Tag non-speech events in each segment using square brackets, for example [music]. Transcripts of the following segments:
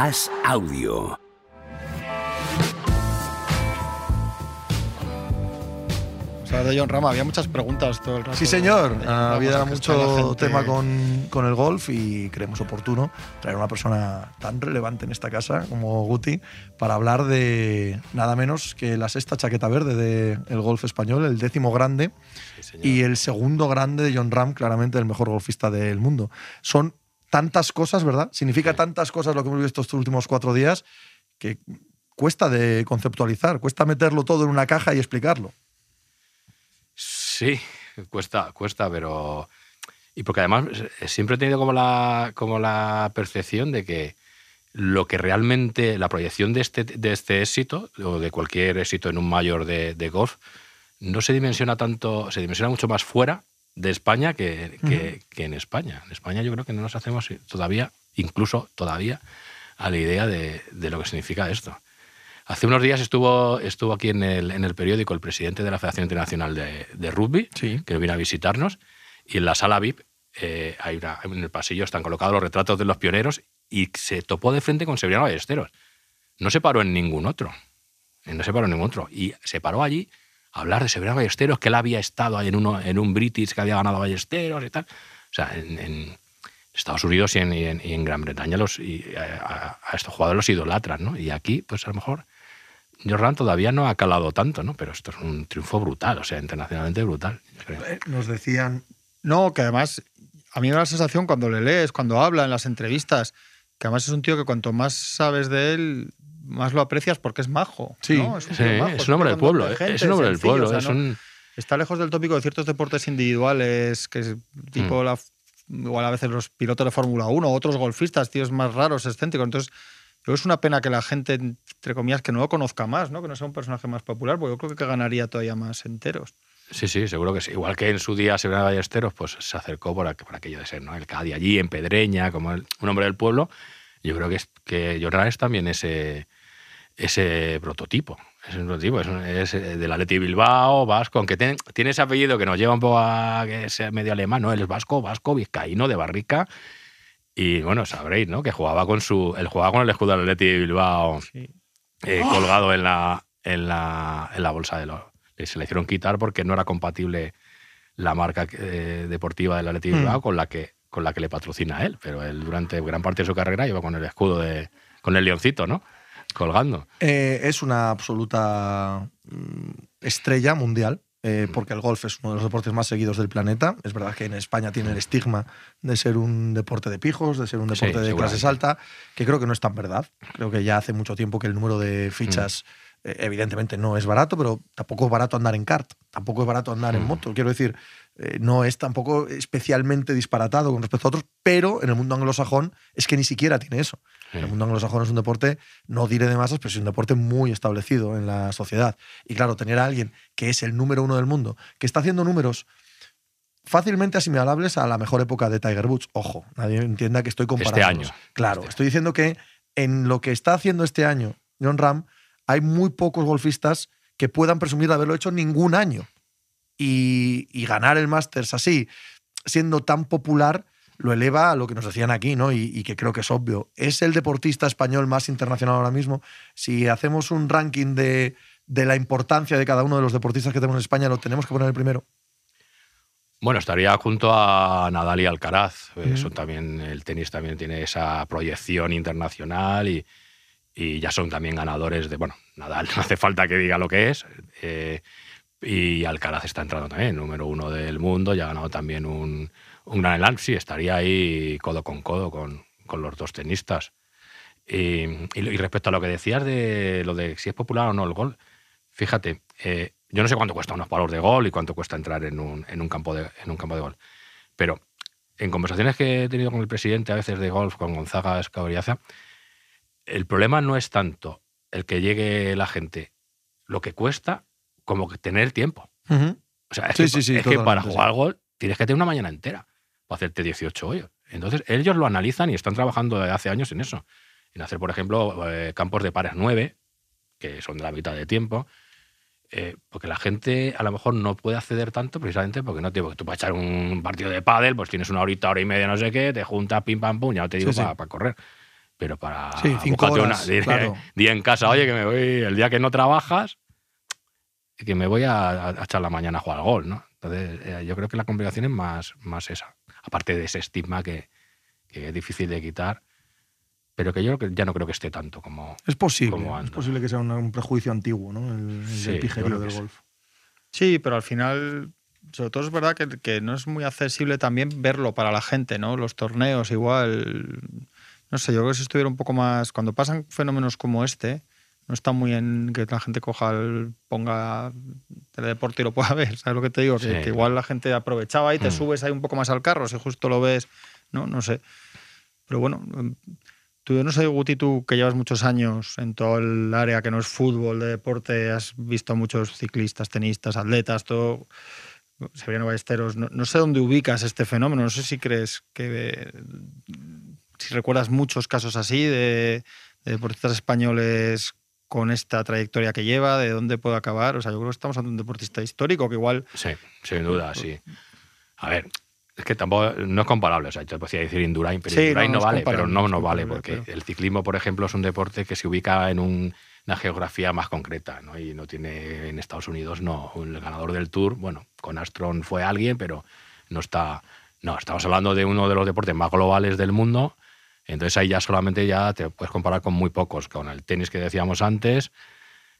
As Audio. Vamos a hablar de John Rama. Había muchas preguntas todo el rato. Sí, señor. Ah, había mucho gente- tema con, con el golf y creemos oportuno traer a una persona tan relevante en esta casa como Guti para hablar de nada menos que la sexta chaqueta verde del golf español, el décimo grande y el segundo grande de John Ram, claramente el mejor golfista del mundo. Son tantas cosas, ¿verdad? Significa tantas cosas lo que hemos visto estos últimos cuatro días que cuesta de conceptualizar, cuesta meterlo todo en una caja y explicarlo. Sí, cuesta, cuesta, pero. Y porque además eh, siempre he tenido como la, como la percepción de que lo que realmente. La proyección de este, de este éxito, o de cualquier éxito en un mayor de, de golf, no se dimensiona tanto. Se dimensiona mucho más fuera de España que, que- que en España. En España yo creo que no nos hacemos todavía, incluso todavía, a la idea de, de lo que significa esto. Hace unos días estuvo, estuvo aquí en el, en el periódico el presidente de la Federación Internacional de, de Rugby, Sí. que vino a visitarnos, y en la sala VIP, eh, hay una- en el pasillo están colocados los retratos de los pioneros, y se topó de frente con Severiano Ballesteros. No se paró en ningún otro. Eh, No se paró en ningún otro. Y se paró allí hablar de Severiano Ballesteros, que él había estado en, uno, en un British que había ganado Ballesteros y tal. O sea, en, Estados Unidos y en, Gran Bretaña los, y a, estos jugadores los idolatran, ¿no? Y aquí, pues a lo mejor Jordan todavía no ha calado tanto, ¿no? Pero esto es un triunfo brutal, o sea, internacionalmente brutal. Eh, Nos decían, No, que además a mí me da la sensación cuando le lees, cuando habla en las entrevistas, que además es un tío que cuanto más sabes de él, más lo aprecias porque es majo. Sí, ¿no? Es un, Sí, majo, es un hombre del pueblo, ¿eh? gente, es un hombre del pueblo. o sea, es no- un, Está lejos del tópico de ciertos deportes individuales, que es Mm. tipo la, igual a veces los pilotos de Fórmula 1, otros golfistas, tíos más raros, excéntricos. Entonces, yo creo que es una pena que la gente, entre comillas, que no lo conozca más, ¿no? que no sea un personaje más popular, porque yo creo que ganaría todavía más enteros. Sí, sí, seguro que sí. Igual que en su día Severiano Ballesteros pues, se acercó por, aqu- por aquello de ser ¿no? el Cádiz allí, en Pedreña, como el- un hombre del pueblo. Yo creo que, es, que Jordan es también ese, ese prototipo. Es un prototipo, es, un- es eh, del Atleti Bilbao, vasco, aunque tiene, tiene ese apellido que nos lleva un poco a que sea medio alemán, ¿no? Él es vasco, vasco, vizcaíno, de Barrica. Y bueno, sabréis, ¿no? Que jugaba con su. Él jugaba con el escudo del Atleti Bilbao Sí. eh, colgado en la, en, la, en la bolsa de los. Se le hicieron quitar porque no era compatible la marca eh, deportiva del Athletic Bilbao con la que con la que le patrocina a él. Pero él durante gran parte de su carrera iba con el escudo de. con el leoncito, ¿no? Colgando. Eh, es una absoluta mm, estrella mundial, eh, porque el golf es uno de los deportes más seguidos del planeta. Es verdad que en España tiene el estigma de ser un deporte de pijos, de ser un Sí, deporte de clase seguramente. alta, que creo que no es tan verdad. Creo que ya hace mucho tiempo que el número de fichas, eh, evidentemente, no es barato, pero tampoco es barato andar en kart, tampoco es barato andar en Mm. moto. Quiero decir, eh, no es tampoco especialmente disparatado con respecto a otros, pero en el mundo anglosajón es que ni siquiera tiene eso. Sí. El mundo anglosajón es un deporte, no diré de masas, pero es un deporte muy establecido en la sociedad. Y claro, tener a alguien que es el número uno del mundo, que está haciendo números fácilmente asimilables a la mejor época de Tiger Woods. Ojo, nadie entienda que estoy comparando. año. Claro, Este. estoy diciendo que en lo que está haciendo este año John Ram, hay muy pocos golfistas que puedan presumir de haberlo hecho ningún año. Y, y ganar el Masters así, siendo tan popular, lo eleva a lo que nos decían aquí, ¿no? Y, y que creo que es obvio. Es el deportista español más internacional ahora mismo. Si hacemos un ranking de, de la importancia de cada uno de los deportistas que tenemos en España, lo tenemos que poner el primero. Bueno, estaría junto a Nadal y Alcaraz. Eso también, el tenis también tiene esa proyección internacional y, y ya son también ganadores de. Bueno, Nadal [laughs] no hace falta que diga lo que es. eh, y Alcaraz está entrando también, número uno del mundo, ya ha ganado también un, un Grand Slam. Sí, estaría ahí codo con codo con, con los dos tenistas. Y respecto a lo que decías de lo de si es popular o no el gol, fíjate, eh, yo no sé cuánto cuesta unos palos de gol y cuánto cuesta entrar en un, en un campo, de, en un campo de gol, pero en conversaciones que he tenido con el presidente a veces de golf, con Gonzaga Escabriaza, el problema no es tanto el que llegue la gente, lo que cuesta, como que tener tiempo. O sea, es, Sí, que, sí, sí, es que para jugar al gol tienes que tener una mañana entera para hacerte 18 hoyos. Entonces, ellos lo analizan y están trabajando desde hace años en eso. En hacer, por ejemplo, eh, campos de pares 9, que son de la mitad de tiempo. eh, porque la gente a lo mejor no puede acceder tanto precisamente porque no tiene. Porque tú para echar un partido de pádel, pues tienes una horita, hora y media, no sé qué, te juntas, pim, pam, pum, ya no te digo para correr. Pero para. Sí, cinco horas, [laughs] día, claro. día en casa, oye, que me voy. El día que no trabajas, que me voy a, a echar la mañana a jugar al gol, ¿no? Entonces, eh, yo creo que la complicación es más, más esa. Aparte de ese estigma que, que es difícil de quitar, pero que yo ya no creo que esté tanto como. Es posible. Como Es posible que sea un, un prejuicio antiguo, ¿no? El, el Sí, pijerío del sí. golf. Sí, pero al final, sobre todo es verdad que, que no es muy accesible también verlo para la gente, ¿no? Los torneos igual, no sé, yo creo que si estuviera un poco más, cuando pasan fenómenos como este, no está muy en que la gente coja, el, ponga teledeporte y lo pueda [laughs] ver, ¿sabes lo que te digo? Que, Sí. que igual la gente aprovechaba y te Mm. subes ahí un poco más al carro, si justo lo ves, ¿no? No sé. Pero bueno, tú, yo no sé, Guti, tú que llevas muchos años en todo el área que no es fútbol, de deporte, has visto a muchos ciclistas, tenistas, atletas, todo. Severiano Ballesteros, no, no sé dónde ubicas este fenómeno, no sé si crees que. Si recuerdas muchos casos así de, de deportistas españoles con esta trayectoria que lleva, de dónde puede acabar. O sea, yo creo que estamos ante un deportista histórico que igual. Sí, sin duda, sí. A ver, es que tampoco no es comparable. O sea, yo podría decir Indurain, pero Sí, Indurain no, vale, pero no no vale, porque pero- el ciclismo, por ejemplo, es un deporte que se ubica en un- una geografía más concreta, ¿no? Y no tiene en Estados Unidos, no. El ganador del Tour, bueno, con Astron fue alguien, pero no está. No, estamos hablando de uno de los deportes más globales del mundo. Entonces ahí ya solamente ya te puedes comparar con muy pocos, con el tenis que decíamos antes,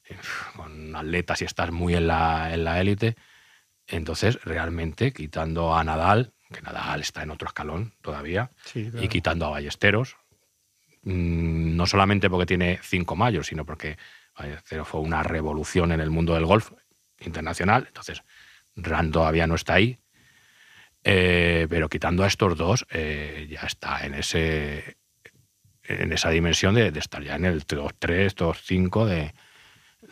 eh, con atletas si estás muy en la en la élite. Entonces, realmente, quitando a Nadal, que Nadal está en otro escalón todavía, Sí, y quitando a Ballesteros, mm, no solamente porque tiene cinco mayos, sino porque Ballesteros fue una revolución en el mundo del golf internacional, entonces Ran todavía no está ahí, eh, pero quitando a estos dos, eh, ya está en ese en esa dimensión de, de estar ya en el top 3, top 5 de,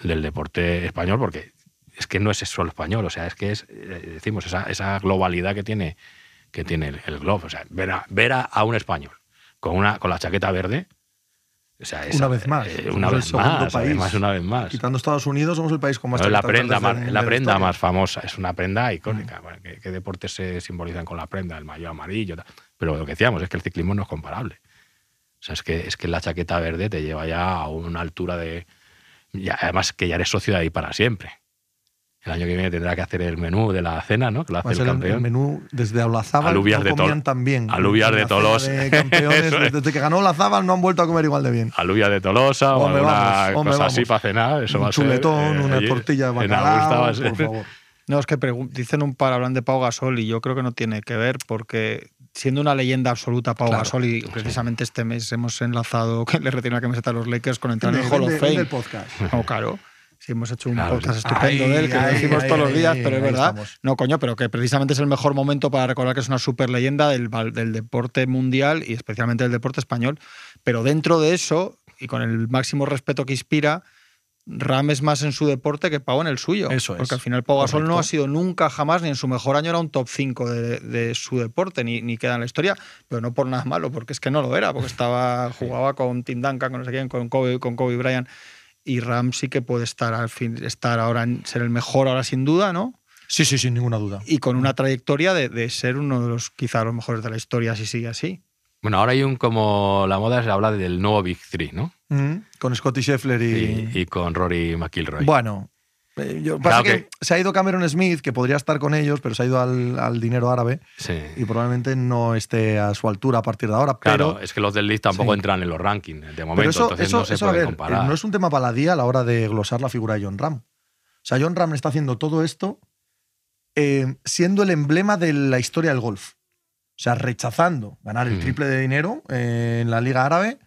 del deporte español, porque es que no es solo español, o sea, es que es, eh, decimos, esa, esa globalidad que tiene, que tiene el, el globo. O sea, ver a, ver a, un español con, una, con la chaqueta verde, o sea, es- Una vez más. eh, una vez más, país. además, una vez más. Quitando Estados Unidos, somos el país con más No, es la prenda, más, la prenda más famosa, es una prenda icónica. Bueno, ¿qué, qué deportes se simbolizan con la prenda? El mayo amarillo. tal. Pero lo que decíamos es que el ciclismo no es comparable. O sea, es que, es que la chaqueta verde te lleva ya a una altura de. ya- además, que ya eres socio de ahí para siempre. El año que viene tendrá que hacer el menú de la cena, ¿no? Que lo Va hace a el ser el, el campeón. menú desde Olazábal Alubias no de comían tan bien. alubias de Tolosa. de campeones, [laughs] es. desde que ganó Olazábal no han vuelto a comer igual de bien. Alubia de Tolosa o Hombre, alguna vamos, cosa así vamos. para cenar. Eso va un a ser, chuletón, eh, una allí tortilla de va bacalao, a ser- por favor. No, es que dicen un par, hablan de Pau Gasol y yo creo que no tiene que ver porque siendo una leyenda absoluta Pau Claro. Gasol y precisamente este mes hemos enlazado [laughs] que le retiene la camiseta a los Lakers con entrar en el Hall of Fame. el podcast. [laughs] No, claro. Sí, hemos hecho un Claro, podcast sí. estupendo Ahí, de él, que lo ahí, decimos todos los días, pero es verdad. estamos. No, coño, pero que precisamente es el mejor momento para recordar que es una super leyenda del, del deporte mundial y especialmente del deporte español. Pero dentro de eso, y con el máximo respeto que inspira, Ram es más en su deporte que Pau en el suyo. Eso es. Porque al final Pau Gasol no ha sido nunca, jamás, ni en su mejor año era un top 5 de, de su deporte, ni, ni queda en la historia, pero no por nada malo, porque es que no lo era, porque estaba [laughs] jugaba con Tim Duncan, con no sé quién, con Kobe, con Kobe Bryant. Y Ram sí que puede estar al fin, estar ahora en ser el mejor ahora sin duda, ¿no? Sí, sí, sin ninguna duda. Y con una trayectoria de, de ser uno de los quizá los mejores de la historia si sigue así. Bueno, ahora hay un como la moda se habla del nuevo Big Three, ¿no? Mm, Con Scotty Scheffler y. Y, y con Rory McIlroy. Bueno. eh, Claro pasa que, que- se ha ido Cameron Smith, que podría estar con ellos, pero se ha ido al, al dinero árabe Sí. y probablemente no esté a su altura a partir de ahora. Claro, pero, es que los del League tampoco Sí. entran en los rankings de momento, pero eso, entonces eso, no se eso, a puede ver, comparar. no es un tema baladí a la hora de glosar la figura de John Ram. O sea, John Ram está haciendo todo esto eh, siendo el emblema de la historia del golf. O sea, rechazando ganar el Mm. triple de dinero eh, en la Liga Árabe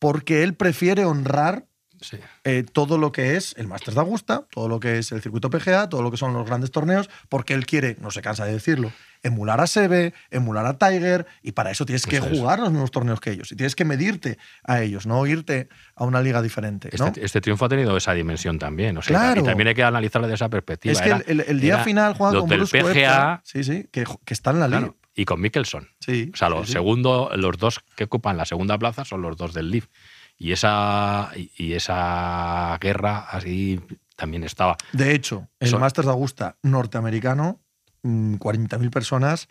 porque él prefiere honrar Sí. eh, todo lo que es el Masters de Augusta, todo lo que es el circuito PGA, todo lo que son los grandes torneos, porque él quiere, no se cansa de decirlo, emular a Seve, emular a Tiger, y para eso tienes que es. jugar los mismos torneos que ellos, y tienes que medirte a ellos, no irte a una liga diferente. ¿no? Este, este triunfo ha tenido esa dimensión también. O sea, Claro. Y también hay que analizarlo desde esa perspectiva. es que Era- el, día final los con del Bruce PGA, sí, sí, que, que está en la liga. claro, y con Mickelson. Sí, O sea, sí, los sí. segundo, los dos que ocupan la segunda plaza son los dos del Leaf. Y esa, y- esa guerra así también estaba. De hecho, el Son- Masters de Augusta norteamericano, mm, 40.000 personas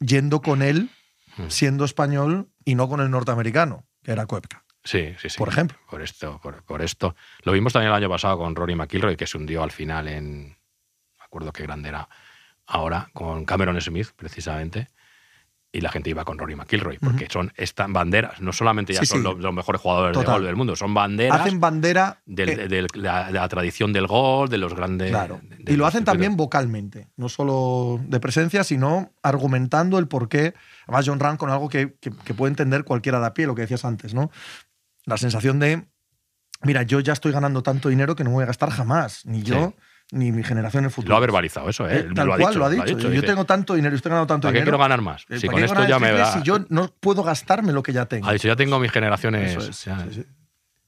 yendo con él, Mm. siendo español y no con el norteamericano, que era Koepka. Sí, sí, sí. Por ejemplo. Por esto, por, por esto. Lo vimos también el año pasado con Rory McIlroy, que se hundió al final en. No me acuerdo qué grande era ahora, con Cameron Smith, precisamente. Y la gente iba con Rory McIlroy, porque son estas banderas. No solamente ya Sí, son sí. los, los mejores jugadores Total. de golf del mundo, son banderas Hacen bandera. del- eh, de, la, de la tradición del gol, de los grandes. Claro. Y lo los hacen también vocalmente, no solo de presencia, sino argumentando el porqué. Además, John Ram con algo que, que- que puede entender cualquiera de a pie, lo que decías antes, ¿no? La sensación de, mira, yo ya estoy ganando tanto dinero que no voy a gastar jamás, ni yo, ni mi generación en el futuro. Lo ha verbalizado eso, ¿eh? Eh, tal lo ha cual, dicho, lo ha dicho. Yo dice, tengo tanto dinero y estoy ganando tanto ¿Para qué dinero. quiero ganar más? eh, Si ¿para con esto ya me triple da. Si yo no puedo gastarme lo que ya tengo. Ha dicho, ya tengo mis generaciones. Eso es, ya, sí, sí.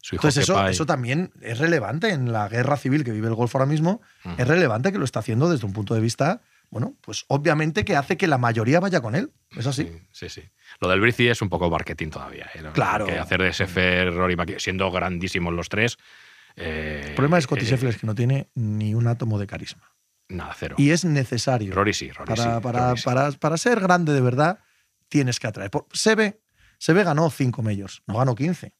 Su hijo Entonces eso, eso también es relevante en la guerra civil que vive el golf ahora mismo. Es relevante que lo está haciendo desde un punto de vista, bueno, pues obviamente que hace que la mayoría vaya con él. Es así. Sí, sí, sí. Lo del Brici es un poco marketing todavía. ¿eh? Lo- Claro. Que hacer de Sefer, Rory siendo grandísimos los tres. Eh, El problema de Scotty eh, Scheffler es que no tiene ni un átomo de carisma. Nada, cero. Y es necesario. Rory sí, Rory para, sí, para, Rory sí. para, para ser grande de verdad, tienes que atraer. Por- Sebe, Sebe ganó 5 majors, no ganó 15.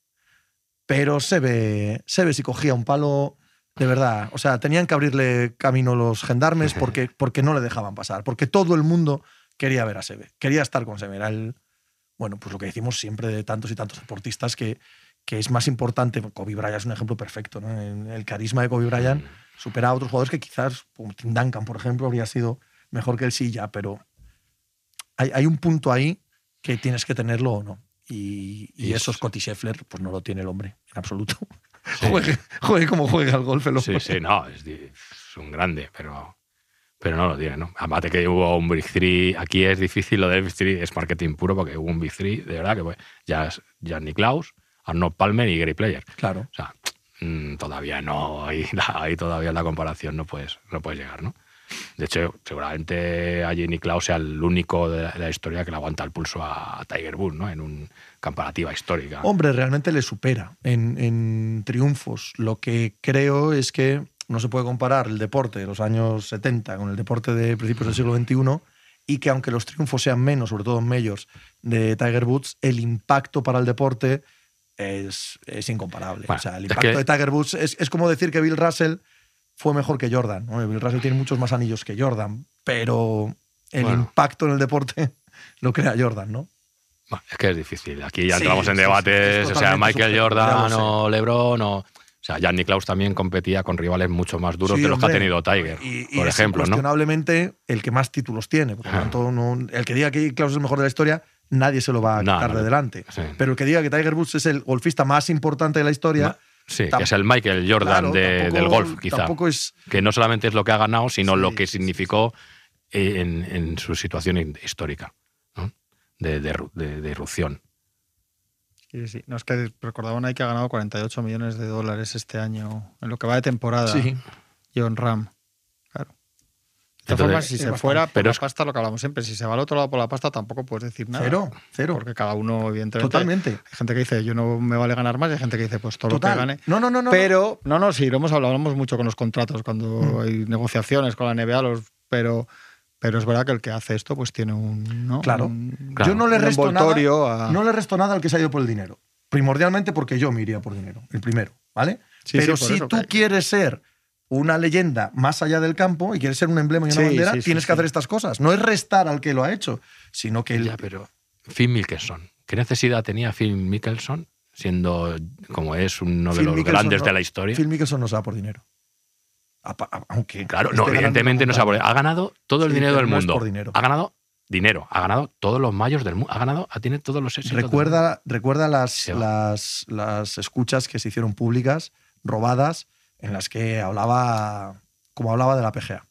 Pero Sebe, Sebe si cogía un palo de verdad. O sea, tenían que abrirle camino los gendarmes [laughs] porque, porque no le dejaban pasar. Porque todo el mundo quería ver a Sebe. Quería estar con Sebe. Era el. Bueno, pues lo que decimos siempre de tantos y tantos deportistas que, que es más importante. Kobe Bryant es un ejemplo perfecto. ¿no? El, el carisma de Kobe Bryant supera a otros jugadores que quizás, como Tim Duncan, por ejemplo, habría sido mejor que sí ya, pero hay, hay un punto ahí que tienes que tenerlo o no. Y, y Y eso es- Scotty Scheffler, pues no lo tiene el hombre, en absoluto. Sí. [laughs] Juegue, juegue como juega al golf el Sí, hombre. sí, no, es, es un grande, pero, pero no lo tiene, ¿no? Aparte que hubo un Big Three, aquí es difícil, lo del Big Three es marketing puro porque hubo un Big Three, de verdad, que fue ya es Jan Niklaus, Arnold Palmer y Gary Player. Claro. O sea, mm, todavía no, ahí, [laughs] ahí todavía la comparación no puedes, no puedes llegar, ¿no? De hecho, seguramente a Jenny Klaus sea el único de la, de la historia que le aguanta el pulso a Tiger Woods, ¿no? En una comparativa histórica. Hombre, realmente le supera en, en triunfos. Lo que creo es que no se puede comparar el deporte de los años 70 con el deporte de principios del siglo XXI y que aunque los triunfos sean menos, sobre todo en majors, de Tiger Woods, el impacto para el deporte es, es incomparable. Bueno, o sea, el es impacto que- de Tiger Woods es, es como decir que Bill Russell fue mejor que Jordan. Bill Russell tiene muchos más anillos que Jordan, pero el Bueno. impacto en el deporte [laughs] lo crea Jordan, ¿no? Bueno, es que es difícil. Aquí ya entramos en sí, sí, debates, o sea, Michael Jordan o LeBron o... O sea, Jan Niklaus también competía con rivales mucho más duros Sí, que los que ha tenido Tiger, Y, y por es ejemplo, ¿no? el que más títulos tiene. Por lo Ah. tanto, no- el que diga que Klaus es el mejor de la historia, nadie se lo va a No, quitar no, de delante. sí. Pero el que diga que Tiger Woods es el golfista más importante de la historia, Ma- Sí, que es el Michael Jordan claro, de- tampoco- del golf, quizá. Tampoco es. Que no solamente es lo que ha ganado, sino Sí, lo que sí, significó en, en su situación histórica, ¿no? de, de- de irrupción. Sí, sí. No es que recordaban ahí que ha ganado 48 millones de dólares este año en lo que va de temporada. Sí. John Ram. De todas formas, si se fuera por Pero la es- pasta, lo que hablamos siempre, si se va al otro lado por la pasta, tampoco puedes decir nada. Cero, cero. Porque cada uno, evidentemente. Totalmente. Hay gente que dice, yo no me vale ganar más, y hay gente que dice, pues todo Total. lo que gane. No, no, no, no. pero, no, no, sí, lo hemos hablado, hablamos mucho con los contratos, cuando Mm. hay negociaciones con la NBA, los, pero, pero es verdad que el que hace esto, pues tiene un. ¿no? Claro. Un- Claro. Yo no le resto nada. a- No le resto nada al que se ha ido por el dinero. Primordialmente porque yo me iría por dinero, el primero, ¿vale? Sí, Pero sí, si tú que- quieres ser una leyenda más allá del campo y quieres ser un emblema y una Sí, bandera, sí, sí, tienes que hacer estas cosas. No es restar al que lo ha hecho, sino que el- Ya, pero Phil Mickelson, ¿qué necesidad tenía Phil Mickelson siendo como es uno de Phil los Mickelson grandes no- de la historia? Phil Mickelson no se va por dinero. A- Aunque Claro, no, evidentemente no se ha montaña. Ha ganado todo el dinero del no mundo. por dinero. Ha ganado dinero, ha ganado todos los mayos del mundo, ha ganado, tiene todos los éxitos. Recuerda, recuerda las, las, las escuchas que se hicieron públicas, robadas, en las que hablaba, como hablaba de la PGA.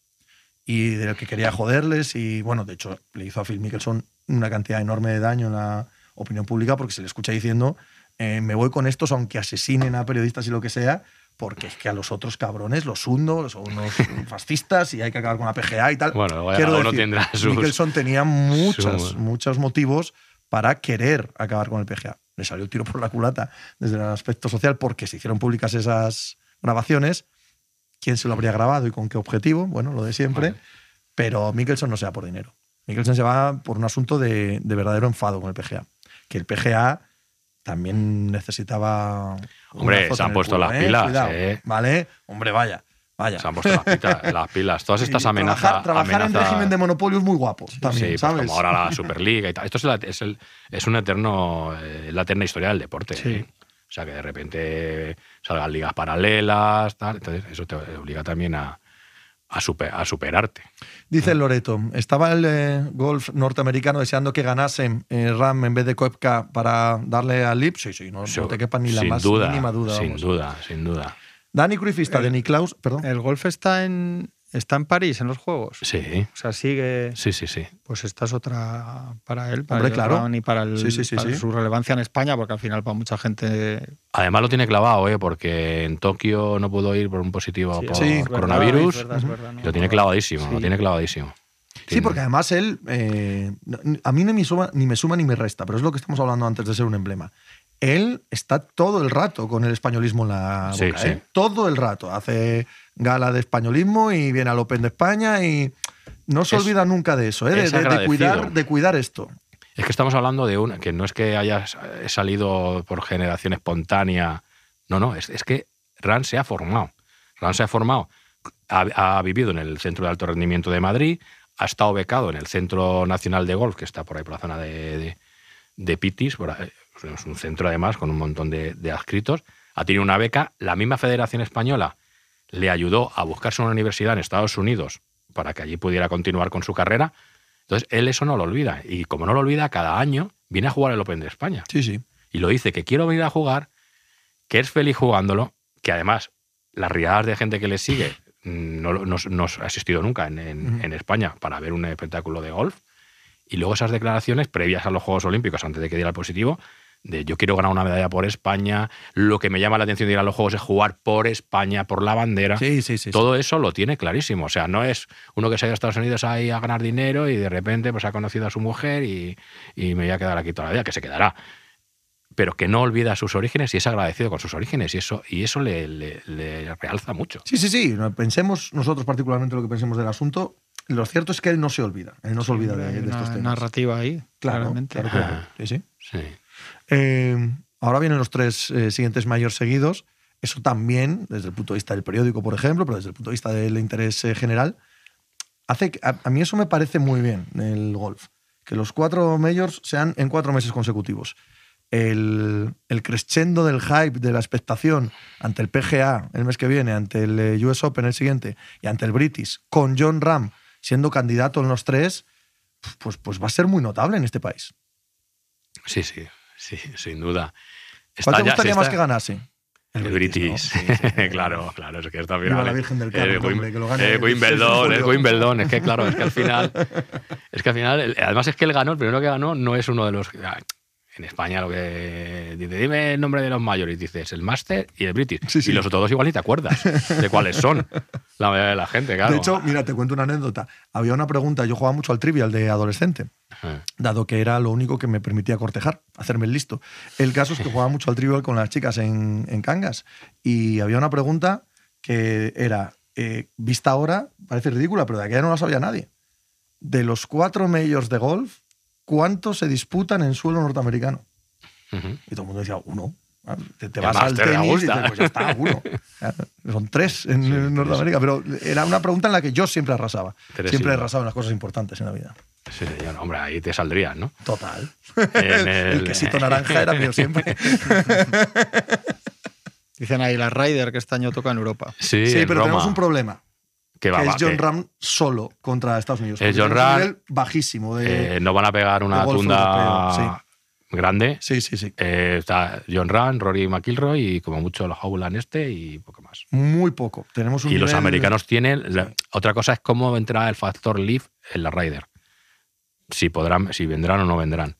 Y de lo que quería joderles. Y bueno, de hecho, le hizo a Phil Mickelson una cantidad enorme de daño en la opinión pública porque se le escucha diciendo: eh, Me voy con estos, aunque asesinen a periodistas y lo que sea, porque es que a los otros cabrones los hundo, son unos [laughs] fascistas y hay que acabar con la PGA y tal. Bueno, luego Quiero decir, tendrá sus- Mickelson tenía muchos, su- muchos motivos para querer acabar con el PGA. Le salió el tiro por la culata desde el aspecto social porque se hicieron públicas esas grabaciones. ¿Quién se lo habría grabado y con qué objetivo? Bueno, lo de siempre. Vale. Pero Mickelson no se va por dinero. Mickelson se va por un asunto de, de verdadero enfado con el PGA. Que el PGA también necesitaba. Hombre, se han puesto culo, las ¿eh? pilas, Cuidado, eh. ¿Vale? Hombre, vaya. Vaya. Se han puesto las, pilas. [laughs] Todas estas amenazas. Trabajar, trabajar en régimen de monopolio es muy guapo también, sí, pues ¿sabes? como ahora la [laughs] Superliga y tal. Esto es, la- es, el, es un eterno, eh, la eterna historia del deporte. Sí. ¿eh? O sea, que de repente salgan ligas paralelas, tal. Entonces, eso te obliga también a, a, super- a superarte. Dice Loreto, estaba el eh, golf norteamericano deseando que ganase eh, Ram en vez de Koepka para darle al Lip. Sí, sí, no, no te quepa ni la más duda, mínima duda. Sin vamos. duda, sin duda. Dani Cruifista de Niklaus, perdón. El golf está en, está en París, en los Juegos. Sí, O sea, sigue. sí, sí, sí. Pues esta es otra para él, para Hombre, el claro. Y para, el- Sí, sí, sí, para sí. su relevancia en España, porque al final para mucha gente Además lo tiene clavado, ¿eh? porque en Tokio no pudo ir por un positivo Sí, por Sí, es verdad, coronavirus. es verdad, es verdad, no y lo tiene clavadísimo, Sí. lo tiene clavadísimo. Sí, Tiene- porque además él, eh, a mí ni me, suma, ni me suma ni me resta, pero es lo que estamos hablando antes de ser un emblema. Él está todo el rato con el españolismo en la Sí, boca, sí. ¿eh? todo el rato. Hace gala de españolismo y viene al Open de España y no se Es- olvida nunca de eso, ¿eh? de, es de- de agradecido. cuidar, de cuidar esto. Es que estamos hablando de una, que no es que haya salido por generación espontánea. No, no, es, es que Ran se ha formado. Ran se ha formado. Ha, ha vivido en el Centro de Alto Rendimiento de Madrid, ha estado becado en el Centro Nacional de Golf, que está por ahí por la zona de, de, de Pitis. por ahí. Es un centro además con un montón de, de adscritos. Ha tenido una beca. La misma Federación Española le ayudó a buscarse una universidad en Estados Unidos para que allí pudiera continuar con su carrera. Entonces, él eso no lo olvida. Y como no lo olvida, cada año viene a jugar el Open de España. Sí, sí. Y lo dice que quiero venir a jugar, que es feliz jugándolo, que además las riadas de gente que le sigue [laughs] no, no, no ha asistido nunca en, en España para ver un espectáculo de golf. Y luego esas declaraciones previas a los Juegos Olímpicos, antes de que diera el positivo, de yo quiero ganar una medalla por España, lo que me llama la atención de ir a los Juegos es jugar por España, por la bandera. Sí, sí, sí. Todo eso lo tiene clarísimo. O sea, no es uno que se ha ido a Estados Unidos ahí a ganar dinero y de repente pues ha conocido a su mujer y, y me voy a quedar aquí toda la vida, que se quedará. Pero que no olvida sus orígenes y es agradecido con sus orígenes. Y eso, y eso le, le- le realza mucho. Sí, sí, sí. Pensemos nosotros particularmente lo que pensemos del asunto. Lo cierto es que él no se olvida. Él no se olvida de, hay de una estos temas. narrativa ahí, Claro, claramente. claro. Ah. Sí, sí. Sí. Eh, ahora vienen los tres eh, siguientes mayores seguidos. Eso también, desde el punto de vista del periódico, por ejemplo, pero desde el punto de vista del interés eh, general, hace que- a, a mí eso me parece muy bien el golf. Que los cuatro majors sean en cuatro meses consecutivos. El, el crescendo del hype, de la expectación ante el PGA el mes que viene, ante el eh, US Open el siguiente y ante el British, con John Ram siendo candidato en los tres, pues, pues va a ser muy notable en este país. Sí, sí, sí, sin duda. ¿Cuál te Está gustaría más está- que ganase? El British. ¿no? Sí, sí, [laughs] claro, claro, es que está final. la Virgen del Eh, Carmen, Wim- hombre, que lo gane eh, el 6 de Wimbledon, es [laughs] julio. Wimbledon. Es que claro, es que al final. Es que al final. el- Además es que él ganó, el primero que ganó no es uno de los. En España lo que. Dice, dime el nombre de los mayores. Dices el Master y el British. Sí, sí. Y los otros dos igual ni te acuerdas de cuáles son. [laughs] La mayoría de la gente, claro. De hecho, mira, te cuento una anécdota. Había una pregunta, yo jugaba mucho al trivial de adolescente, Eh, dado que era lo único que me permitía cortejar, hacerme el listo. El caso es que jugaba mucho al trivial con las chicas en, en Cangas y había una pregunta que era, eh, vista ahora, parece ridícula, pero de aquella no la sabía nadie. De los cuatro majors de golf, ¿cuántos se disputan en suelo norteamericano? Y todo el mundo decía, uno. Ah, Te, te vas al tenis y pues ya está, uno. [laughs] Son tres en Sí, Norteamérica, pero era una pregunta en la que yo siempre arrasaba. Tres siempre arrasado en las cosas importantes en la vida. Sí, señor. Hombre, ahí te saldrías, ¿no? Total. [laughs] El quesito naranja era mío siempre. [laughs] Dicen ahí la Ryder que este año toca en Europa. Sí, Sí, en pero Roma. tenemos un problema, Que, va, que es John que, Ram solo contra Estados Unidos. Es John Ram, nivel bajísimo de... eh, no van a pegar una tunda europeo, grande. sí, sí, sí. Eh, está John Rand, Rory McIlroy y como mucho los Howland este y poco más. Muy poco. Tenemos un Y los americanos tienen. la- otra cosa es cómo entra el factor Leaf en la Ryder. Si podrán, si vendrán o no vendrán.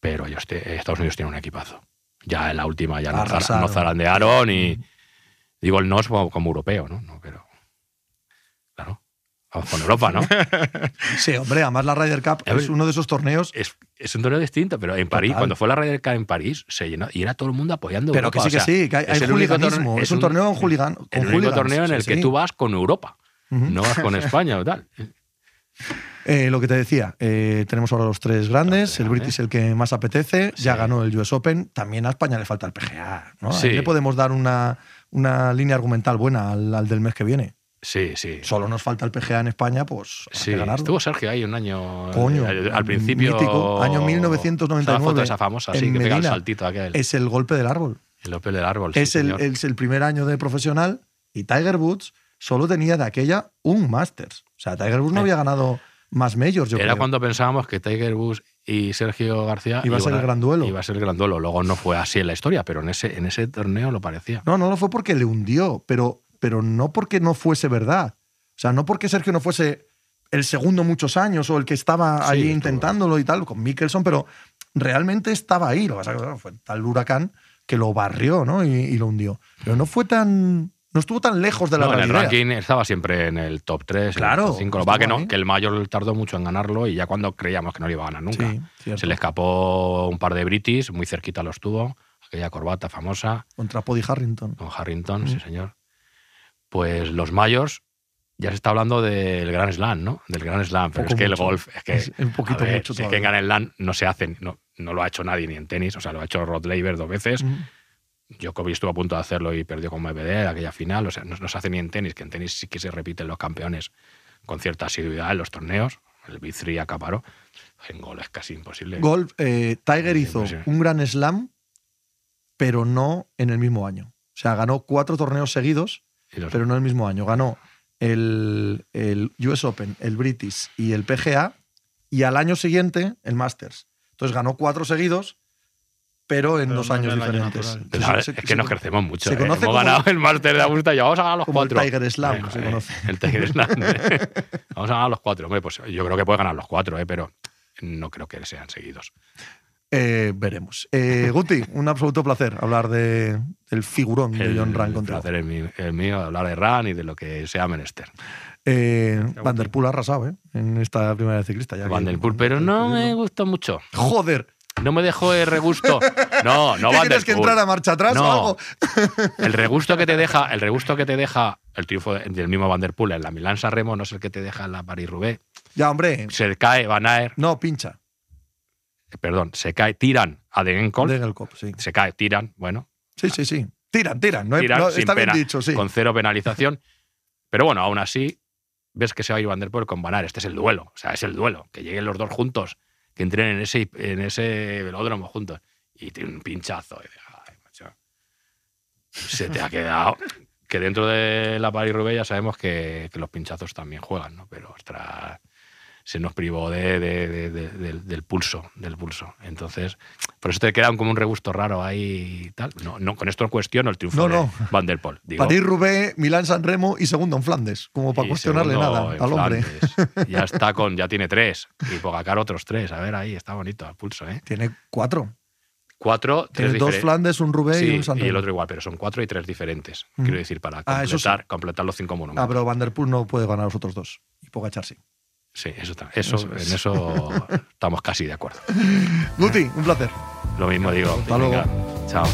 Pero ellos te- Estados Unidos tiene un equipazo. Ya en la última ya no, Arrasaron. no zarandearon y digo el NOS como, como europeo, ¿no? No, Pero con Europa, ¿no? [laughs] Sí, hombre, además la Ryder Cup ver, es uno de esos torneos es, es un torneo distinto, pero en París, Total. cuando fue la Ryder Cup en París, se llenó y era todo el mundo apoyando. Pero Europa, que sí, o sea, que sí, que hay, es hay torneo- es un torneo con hooligan, con el único torneo en sí, el que sí. tú vas con Europa, no vas con España o tal. [laughs] Eh, lo que te decía, eh, tenemos ahora los tres grandes. el. British el que más apetece. Ya ganó el US Open. También a España le falta el PGA. ¿no? Ahí le podemos dar una, una línea argumental buena al, al del mes que viene. Sí, sí. Solo nos falta el PGA en España, pues Sí, que ganarlo. estuvo Sergio ahí un año. Coño, al, al principio. mítico, año 1999, Esa foto esa famosa, sí, que pega el Medina. saltito aquel. Es el golpe del árbol. el Opel del árbol. sí, es, el, señor. es el primer año de profesional y Tiger Woods solo tenía de aquella un Masters. O sea, Tiger Woods no Eh. había ganado más majors, yo Era creo. cuando pensábamos que Tiger Woods y Sergio García Iba a ser el gran duelo. Iba a ser el gran duelo. Luego no fue así en la historia, pero en ese, en ese torneo lo parecía. No, no lo fue porque le hundió, pero, pero no porque no fuese verdad. O sea, no porque Sergio no fuese el segundo muchos años o el que estaba Sí, ahí estuvo. intentándolo y tal, con Mickelson, pero realmente estaba ahí. Lo que pasa es que fue tal huracán que lo barrió ¿no? y, y lo hundió. Pero no fue tan. No estuvo tan lejos de la No, en el realidad. ranking estaba siempre en el top 3, Claro, en el top 5. Lo que pasa que, estuvo no, ahí. que el mayor tardó mucho en ganarlo y ya cuando creíamos que no lo iba a ganar nunca. Sí. Se le escapó un par de British, muy cerquita los tuvo, aquella corbata famosa Contra Poddy Harrington. con Harrington, Mm. sí señor. Pues los mayors, ya se está hablando del Grand Slam, ¿no? Del Grand Slam, pero es que mucho. el golf, es que Es un poquito ver, mucho si es que en Grand Slam no se hace, no, no lo ha hecho nadie ni en tenis, o sea, lo ha hecho Rod Laver dos veces. Mm. Djokovic estuvo a punto de hacerlo y perdió con Medvedev aquella final. O sea, no, no se hace ni en tenis, que en tenis sí que se repiten los campeones con cierta asiduidad en los torneos. El Big Three acaparó. En gol es casi imposible. Golf, eh, Tiger hizo un gran slam, pero no en el mismo año. O sea, ganó cuatro torneos seguidos, pero no el mismo año. Ganó el, el US Open, el British y el PGA, y al año siguiente el Masters. Entonces ganó cuatro seguidos, pero en Pero dos no años el año diferentes. Claro, se- es que se- nos crecemos mucho. se ¿eh? conoce Hemos como- ganado el Master de Augusta y vamos a ganar los como el cuatro. Tiger Slam, Eh, se eh, conoce. El Tiger [laughs] Slam. eh. vamos a ganar los cuatro. Hombre, pues yo creo que puede ganar los cuatro, eh, pero no creo que sean seguidos. Eh, veremos. Eh, Guti, un absoluto placer hablar de, del figurón de John Ram contigo. placer es mi- el mío, hablar de Ran y de lo que sea menester. Eh, Van der Poel ha arrasado ¿eh? en esta primera de ciclista. Ya Van que- der Poel, pero no me gustó mucho. Joder, No me dejó el regusto. [laughs] No, no ¿qué Van tienes que entrar a marcha atrás o No. algo? [laughs] El regusto que te deja, el regusto que te deja el triunfo de- del mismo Van der Poel en la Milán Remo no es el que te deja en la Paris Roubaix. Ya, hombre. Se cae Van Aert, No, pincha. Perdón, se cae, tiran a Degenkolb, De Gelkop, sí. se cae, tiran, bueno, Sí, sí, sí. Tiran, tiran. No, hay- tiran no, está bien dicho, sí. con cero penalización. Pero bueno, aún así, ves que se va a ir Van der Poel con Van Aert. Este es el duelo, o sea, es el duelo. Que lleguen los dos juntos, que entren en ese, en ese velódromo juntos. Y tiene un pinchazo. Y "Ay, macho". Se te ha quedado. Que dentro de la Paris Roubaix ya sabemos que, que los pinchazos también juegan, ¿no? Pero, ostras, se nos privó de, de- de- de- del, pulso, del pulso. Entonces, por eso te queda como un regusto raro ahí y tal. No, no, con esto no cuestiono el triunfo No, no. de Van der Poel. Digo, París, Roubaix, Milán, San Remo y segundo en Flandes. Como para y cuestionarle nada al hombre. Flandes. Ya está con, ya tiene tres. Y Pogacar otros tres. A ver, ahí está bonito al pulso, ¿eh? Tiene cuatro. Cuatro, tres dos Flandes, un y Sí, un San y el otro igual, pero son cuatro y tres diferentes. Ujú. Quiero decir, para Ah, completar, completar los cinco monumentos. Ah, pero Van der Poel no puede ganar los otros dos. Y Pogachar sí. Sí, eso está. Eso, Eso es. en eso estamos casi de acuerdo. [laughs] Guti, un placer. Lo mismo digo. Hasta luego. Chao.